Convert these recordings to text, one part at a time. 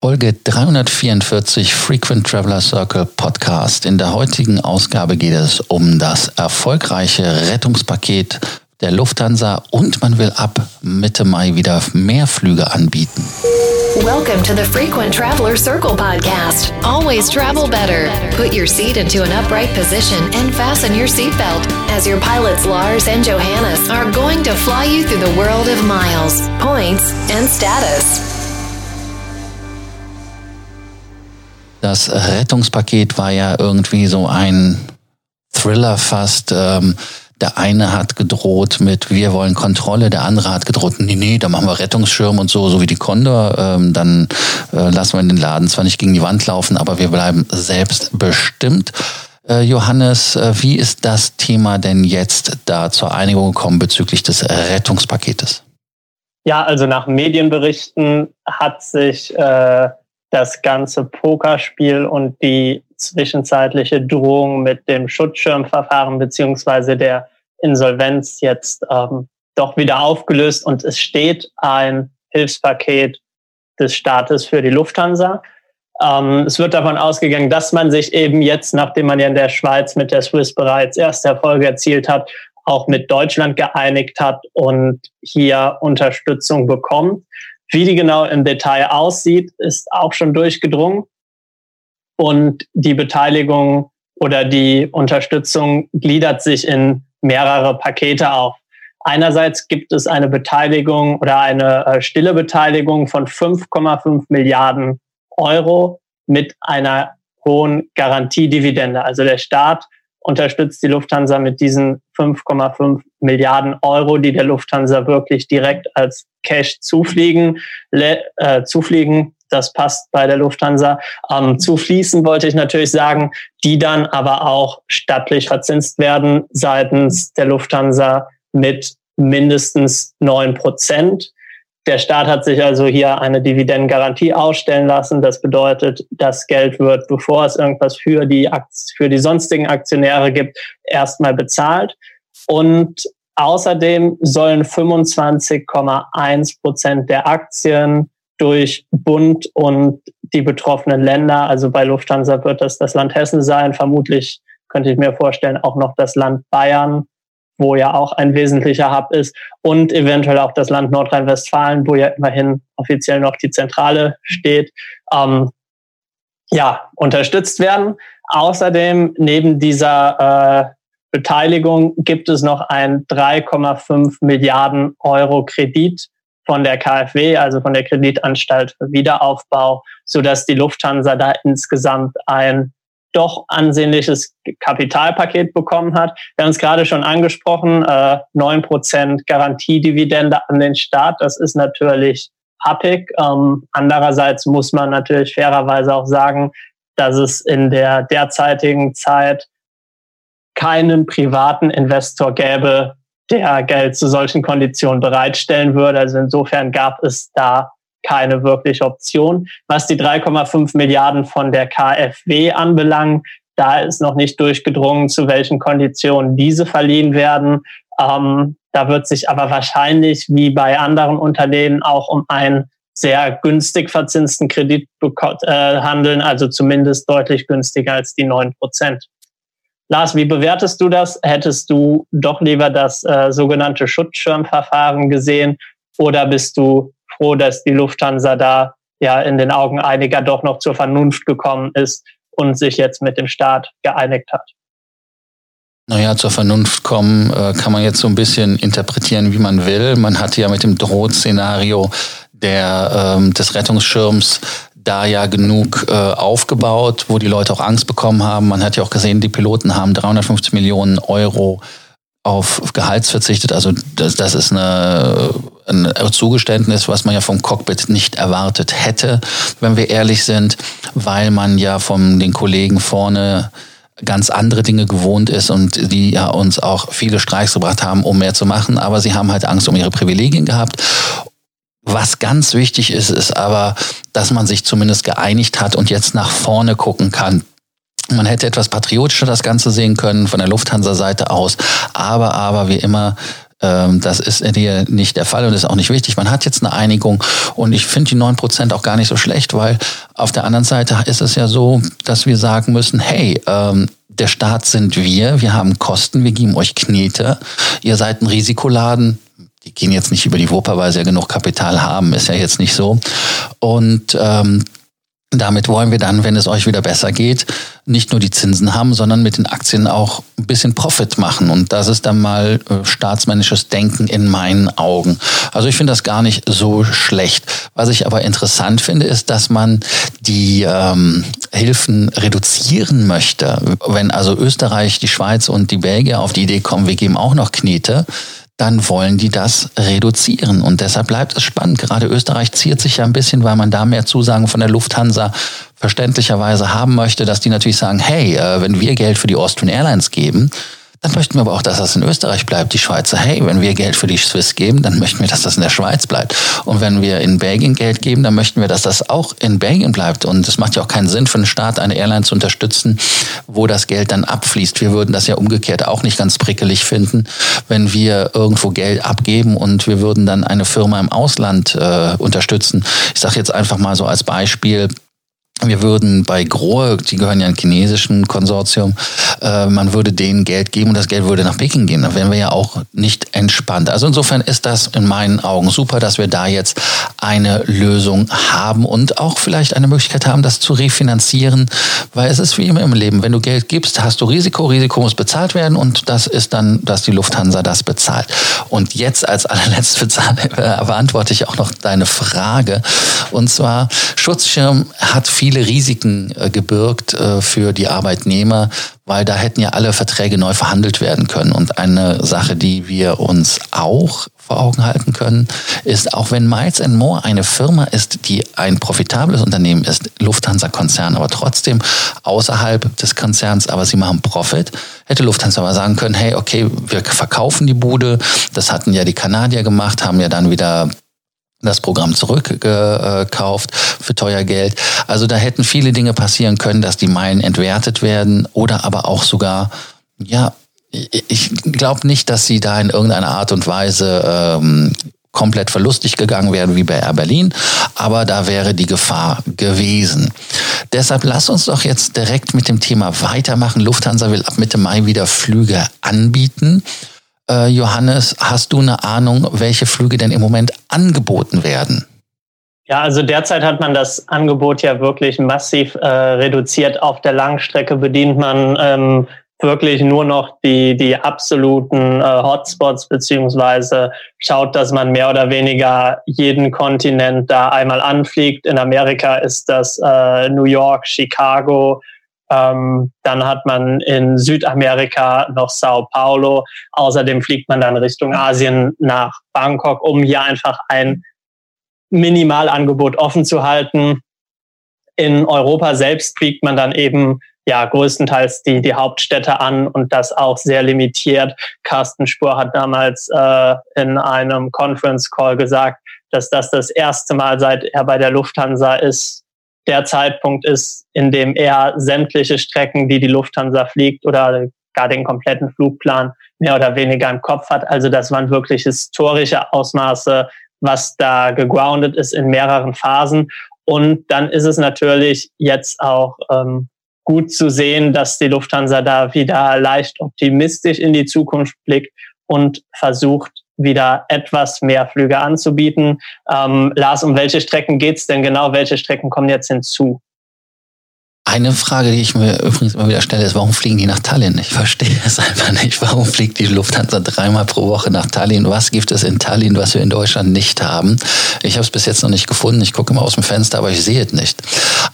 Folge 344 Frequent Traveler Circle Podcast. In der heutigen Ausgabe geht es um das erfolgreiche Rettungspaket der Lufthansa und man will ab Mitte Mai wieder mehr Flüge anbieten. Welcome to the Frequent Traveler Circle podcast. Always travel better. Put your seat into an upright position and fasten your seatbelt as your pilots Lars and Johannes are going to fly you through the world of miles, points, and status. Das Rettungspaket war ja irgendwie so ein Thriller fast. Ähm, der eine hat gedroht mit, wir wollen Kontrolle, der andere hat gedroht, nee, nee, da machen wir Rettungsschirm und so, so wie die Condor. Ähm, dann äh, lassen wir den Laden zwar nicht gegen die Wand laufen, aber wir bleiben selbstbestimmt. Äh, Johannes, äh, wie ist das Thema denn jetzt da zur Einigung gekommen bezüglich des Rettungspaketes? Ja, also nach Medienberichten hat sich äh, das ganze Pokerspiel und die zwischenzeitliche Drohung mit dem Schutzschirmverfahren beziehungsweise der Insolvenz jetzt ähm, doch wieder aufgelöst und es steht ein Hilfspaket des Staates für die Lufthansa. Ähm, es wird davon ausgegangen, dass man sich eben jetzt, nachdem man ja in der Schweiz mit der Swiss bereits erste Erfolge erzielt hat, auch mit Deutschland geeinigt hat und hier Unterstützung bekommt. Wie die genau im Detail aussieht, ist auch schon durchgedrungen. Und die Beteiligung oder die Unterstützung gliedert sich in mehrere Pakete auf. Einerseits gibt es eine Beteiligung oder eine äh, stille Beteiligung von 5,5 Milliarden Euro mit einer hohen Garantiedividende. Also der Staat unterstützt die Lufthansa mit diesen 5,5 Milliarden Euro, die der Lufthansa wirklich direkt als Cash zufliegen, äh, zufliegen. Das passt bei der Lufthansa. Ähm, zufließen wollte ich natürlich sagen, die dann aber auch stattlich verzinst werden seitens der Lufthansa mit mindestens neun Prozent. Der Staat hat sich also hier eine Dividendengarantie ausstellen lassen. Das bedeutet, das Geld wird, bevor es irgendwas für die, für die sonstigen Aktionäre gibt, erstmal bezahlt. Und außerdem sollen 25,1 Prozent der Aktien durch Bund und die betroffenen Länder, also bei Lufthansa wird das das Land Hessen sein, vermutlich könnte ich mir vorstellen, auch noch das Land Bayern wo ja auch ein wesentlicher Hub ist, und eventuell auch das Land Nordrhein-Westfalen, wo ja immerhin offiziell noch die Zentrale steht, ähm, ja, unterstützt werden. Außerdem neben dieser äh, Beteiligung gibt es noch ein 3,5 Milliarden Euro Kredit von der KfW, also von der Kreditanstalt für Wiederaufbau, so dass die Lufthansa da insgesamt ein doch ansehnliches Kapitalpaket bekommen hat. Wir haben es gerade schon angesprochen, äh, neun Prozent Garantiedividende an den Staat. Das ist natürlich happig. Ähm, andererseits muss man natürlich fairerweise auch sagen, dass es in der derzeitigen Zeit keinen privaten Investor gäbe, der Geld zu solchen Konditionen bereitstellen würde. Also insofern gab es da keine wirkliche Option. Was die 3,5 Milliarden von der KfW anbelangt, da ist noch nicht durchgedrungen, zu welchen Konditionen diese verliehen werden. Ähm, da wird sich aber wahrscheinlich wie bei anderen Unternehmen auch um einen sehr günstig verzinsten Kredit äh, handeln, also zumindest deutlich günstiger als die 9 Prozent. Lars, wie bewertest du das? Hättest du doch lieber das äh, sogenannte Schutzschirmverfahren gesehen oder bist du froh, dass die Lufthansa da ja in den Augen einiger doch noch zur Vernunft gekommen ist und sich jetzt mit dem Staat geeinigt hat. Naja, zur Vernunft kommen äh, kann man jetzt so ein bisschen interpretieren, wie man will. Man hatte ja mit dem Drohtszenario der, ähm, des Rettungsschirms da ja genug äh, aufgebaut, wo die Leute auch Angst bekommen haben. Man hat ja auch gesehen, die Piloten haben 350 Millionen Euro auf Gehalts verzichtet. Also das, das ist eine, ein Zugeständnis, was man ja vom Cockpit nicht erwartet hätte, wenn wir ehrlich sind, weil man ja von den Kollegen vorne ganz andere Dinge gewohnt ist und die ja uns auch viele Streiks gebracht haben, um mehr zu machen. Aber sie haben halt Angst um ihre Privilegien gehabt. Was ganz wichtig ist, ist aber, dass man sich zumindest geeinigt hat und jetzt nach vorne gucken kann. Man hätte etwas patriotischer das Ganze sehen können von der Lufthansa-Seite aus, aber, aber wie immer Ähm, das ist hier nicht der Fall und ist auch nicht wichtig. Man hat jetzt eine Einigung und ich finde die neun Prozent auch gar nicht so schlecht, weil auf der anderen Seite ist es ja so, dass wir sagen müssen, hey, ähm, der Staat sind wir, wir haben Kosten, wir geben euch Knete, ihr seid ein Risikoladen, die gehen jetzt nicht über die Wupper, weil sie ja genug Kapital haben, ist ja jetzt nicht so. Und ähm, damit wollen wir dann, wenn es euch wieder besser geht, nicht nur die Zinsen haben, sondern mit den Aktien auch ein bisschen Profit machen. Und das ist dann mal äh, staatsmännisches Denken in meinen Augen. Also ich finde das gar nicht so schlecht. Was ich aber interessant finde, ist, dass man die ähm, Hilfen reduzieren möchte. Wenn also Österreich, die Schweiz und die Belgier auf die Idee kommen, wir geben auch noch Knete, dann wollen die das reduzieren. Und deshalb bleibt es spannend. Gerade Österreich ziert sich ja ein bisschen, weil man da mehr Zusagen von der Lufthansa verständlicherweise haben möchte, dass die natürlich sagen, hey, äh, wenn wir Geld für die Austrian Airlines geben, dann möchten wir aber auch, dass das in Österreich bleibt. Die Schweizer, hey, wenn wir Geld für die Swiss geben, dann möchten wir, dass das in der Schweiz bleibt. Und wenn wir in Belgien Geld geben, dann möchten wir, dass das auch in Belgien bleibt. Und es macht ja auch keinen Sinn für einen Staat, eine Airline zu unterstützen, wo das Geld dann abfließt. Wir würden das ja umgekehrt auch nicht ganz prickelig finden, wenn wir irgendwo Geld abgeben und wir würden dann eine Firma im Ausland äh, unterstützen. Ich sage jetzt einfach mal so als Beispiel, wir würden bei Grohe, die gehören ja einem chinesischen Konsortium, äh, man würde denen Geld geben und das Geld würde nach Peking gehen. Da wären wir ja auch nicht entspannt. Also insofern ist das in meinen Augen super, dass wir da jetzt eine Lösung haben und auch vielleicht eine Möglichkeit haben, das zu refinanzieren, weil es ist wie immer im Leben. Wenn du Geld gibst, hast du Risiko, Risiko muss bezahlt werden und das ist dann, dass die Lufthansa das bezahlt. Und jetzt als allerletzte beantworte ich auch noch deine Frage. Und zwar, Schutzschirm hat viel viele Risiken äh, gebirgt äh, für die Arbeitnehmer, weil da hätten ja alle Verträge neu verhandelt werden können. Und eine Sache, die wir uns auch vor Augen halten können, ist, auch wenn Miles More eine Firma ist, die ein profitables Unternehmen ist, Lufthansa-Konzern, aber trotzdem außerhalb des Konzerns, aber sie machen Profit, hätte Lufthansa aber sagen können, hey, okay, wir verkaufen die Bude. Das hatten ja die Kanadier gemacht, haben ja dann wieder das Programm zurückgekauft für teuer Geld. Also da hätten viele Dinge passieren können, dass die Meilen entwertet werden oder aber auch sogar, ja, ich glaube nicht, dass sie da in irgendeiner Art und Weise ähm, komplett verlustig gegangen wären wie bei Air Berlin, aber da wäre die Gefahr gewesen. Deshalb lass uns doch jetzt direkt mit dem Thema weitermachen. Lufthansa will ab Mitte Mai wieder Flüge anbieten. Äh, Johannes, hast du eine Ahnung, welche Flüge denn im Moment angeboten werden? Ja, also derzeit hat man das Angebot ja wirklich massiv äh, reduziert. Auf der Langstrecke bedient man ähm, wirklich nur noch die, die absoluten äh, Hotspots, beziehungsweise schaut, dass man mehr oder weniger jeden Kontinent da einmal anfliegt. In Amerika ist das äh, New York, Chicago, ähm, dann hat man in Südamerika noch Sao Paulo. Außerdem fliegt man dann Richtung Asien nach Bangkok, um hier einfach ein Minimalangebot offen zu halten. In Europa selbst fliegt man dann eben ja größtenteils die, die Hauptstädte an und das auch sehr limitiert. Carsten Spur hat damals äh, in einem Conference Call gesagt, dass das das erste Mal seit er bei der Lufthansa ist, der Zeitpunkt ist, in dem er sämtliche Strecken, die die Lufthansa fliegt oder gar den kompletten Flugplan mehr oder weniger im Kopf hat. Also das waren wirklich historische Ausmaße, was da gegroundet ist in mehreren Phasen. Und dann ist es natürlich jetzt auch ähm, gut zu sehen, dass die Lufthansa da wieder leicht optimistisch in die Zukunft blickt und versucht, wieder etwas mehr Flüge anzubieten. Ähm, Lars, um welche Strecken geht's denn genau? Welche Strecken kommen jetzt hinzu? Eine Frage, die ich mir übrigens immer wieder stelle, ist, warum fliegen die nach Tallinn? Ich verstehe es einfach nicht. Warum fliegt die Lufthansa dreimal pro Woche nach Tallinn? Was gibt es in Tallinn, was wir in Deutschland nicht haben? Ich habe es bis jetzt noch nicht gefunden. Ich gucke immer aus dem Fenster, aber ich sehe es nicht.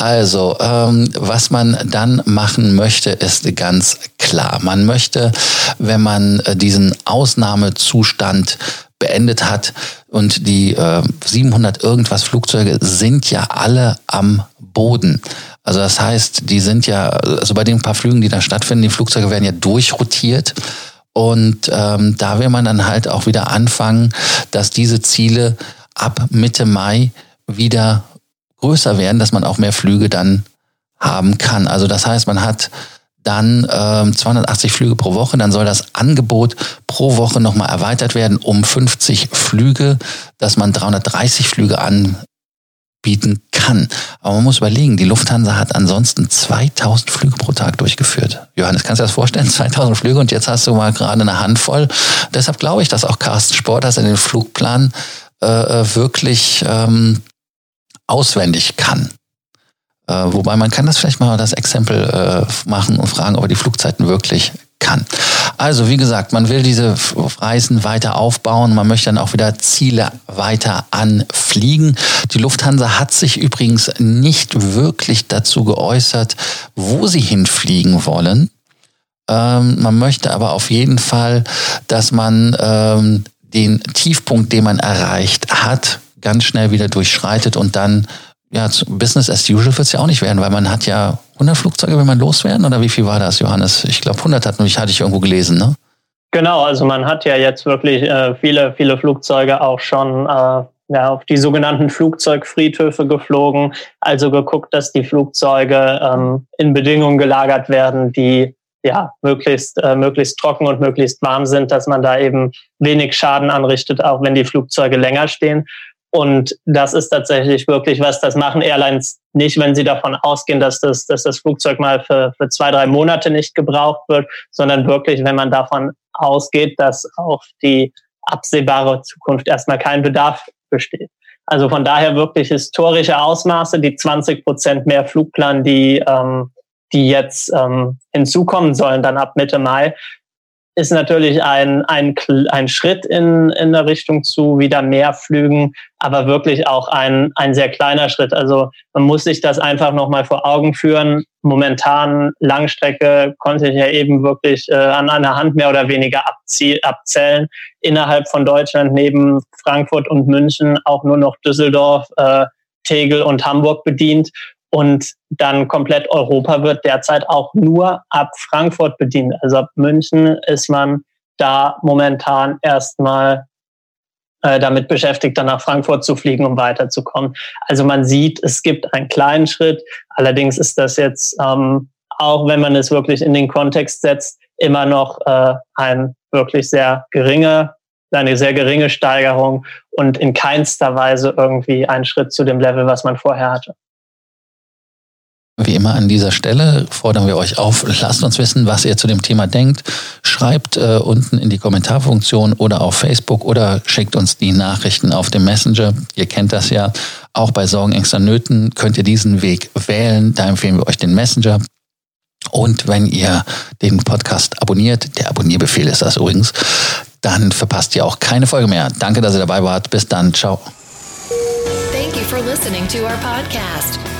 Also, ähm, was man dann machen möchte, ist ganz klar. Man möchte, wenn man äh, diesen Ausnahmezustand beendet hat und die äh, 700 irgendwas Flugzeuge sind ja alle am Boden. Also das heißt, die sind ja, also bei den paar Flügen, die da stattfinden, die Flugzeuge werden ja durchrotiert. Und ähm, da will man dann halt auch wieder anfangen, dass diese Ziele ab Mitte Mai wieder größer werden, dass man auch mehr Flüge dann haben kann. Also das heißt, man hat dann ähm, 280 Flüge pro Woche, dann soll das Angebot pro Woche nochmal erweitert werden um 50 Flüge, dass man 330 Flüge anbieten kann. Aber man muss überlegen, die Lufthansa hat ansonsten 2000 Flüge pro Tag durchgeführt. Johannes, kannst du dir das vorstellen? 2000 Flüge und jetzt hast du mal gerade eine Handvoll. Deshalb glaube ich, dass auch Carsten Sport das in den Flugplan äh, äh wirklich ähm, auswendig kann. Äh, wobei man kann das vielleicht mal das Exempel äh, machen und fragen, ob er die Flugzeiten wirklich kann. Also wie gesagt, man will diese Reisen weiter aufbauen, man möchte dann auch wieder Ziele weiter anfliegen. Die Lufthansa hat sich übrigens nicht wirklich dazu geäußert, wo sie hinfliegen wollen. Ähm, man möchte aber auf jeden Fall, dass man ähm, den Tiefpunkt, den man erreicht hat, ganz schnell wieder durchschreitet und dann ja, Business as usual wird es ja auch nicht werden, weil man hat ja 100 Flugzeuge, wenn man loswerden, oder wie viel war das, Johannes? Ich glaube, 100 hat, hatte ich irgendwo gelesen, ne? Genau, also man hat ja jetzt wirklich äh, viele, viele Flugzeuge auch schon äh, ja, auf die sogenannten Flugzeugfriedhöfe geflogen, also geguckt, dass die Flugzeuge ähm, in Bedingungen gelagert werden, die ja möglichst äh, möglichst trocken und möglichst warm sind, dass man da eben wenig Schaden anrichtet, auch wenn die Flugzeuge länger stehen. Und das ist tatsächlich wirklich was, das machen Airlines nicht, wenn sie davon ausgehen, dass das, dass das Flugzeug mal für, für zwei, drei Monate nicht gebraucht wird, sondern wirklich, wenn man davon ausgeht, dass auf die absehbare Zukunft erstmal kein Bedarf besteht. Also von daher wirklich historische Ausmaße, die 20 Prozent mehr Flugplan, die, ähm, die jetzt ähm, hinzukommen sollen, dann ab Mitte Mai, ist natürlich ein, ein, ein Schritt in, in der Richtung zu wieder mehr Flügen, aber wirklich auch ein, ein sehr kleiner Schritt. Also man muss sich das einfach nochmal vor Augen führen. Momentan Langstrecke konnte ich ja eben wirklich äh, an einer Hand mehr oder weniger abzie abzählen. Innerhalb von Deutschland neben Frankfurt und München auch nur noch Düsseldorf, äh, Tegel und Hamburg bedient. Und dann komplett Europa wird derzeit auch nur ab Frankfurt bedient. Also ab München ist man da momentan erstmal äh, damit beschäftigt, dann nach Frankfurt zu fliegen, um weiterzukommen. Also man sieht, es gibt einen kleinen Schritt. Allerdings ist das jetzt, ähm, auch wenn man es wirklich in den Kontext setzt, immer noch äh, ein wirklich sehr geringe, eine sehr geringe Steigerung und in keinster Weise irgendwie ein Schritt zu dem Level, was man vorher hatte. Wie immer an dieser Stelle fordern wir euch auf, lasst uns wissen, was ihr zu dem Thema denkt. Schreibt äh, unten in die Kommentarfunktion oder auf Facebook oder schickt uns die Nachrichten auf dem Messenger. Ihr kennt das ja. Auch bei Sorgen, Ängsten, Nöten könnt ihr diesen Weg wählen. Da empfehlen wir euch den Messenger. Und wenn ihr den Podcast abonniert, der Abonnierbefehl ist das übrigens, dann verpasst ihr auch keine Folge mehr. Danke, dass ihr dabei wart. Bis dann. Ciao. Thank you for listening to our podcast.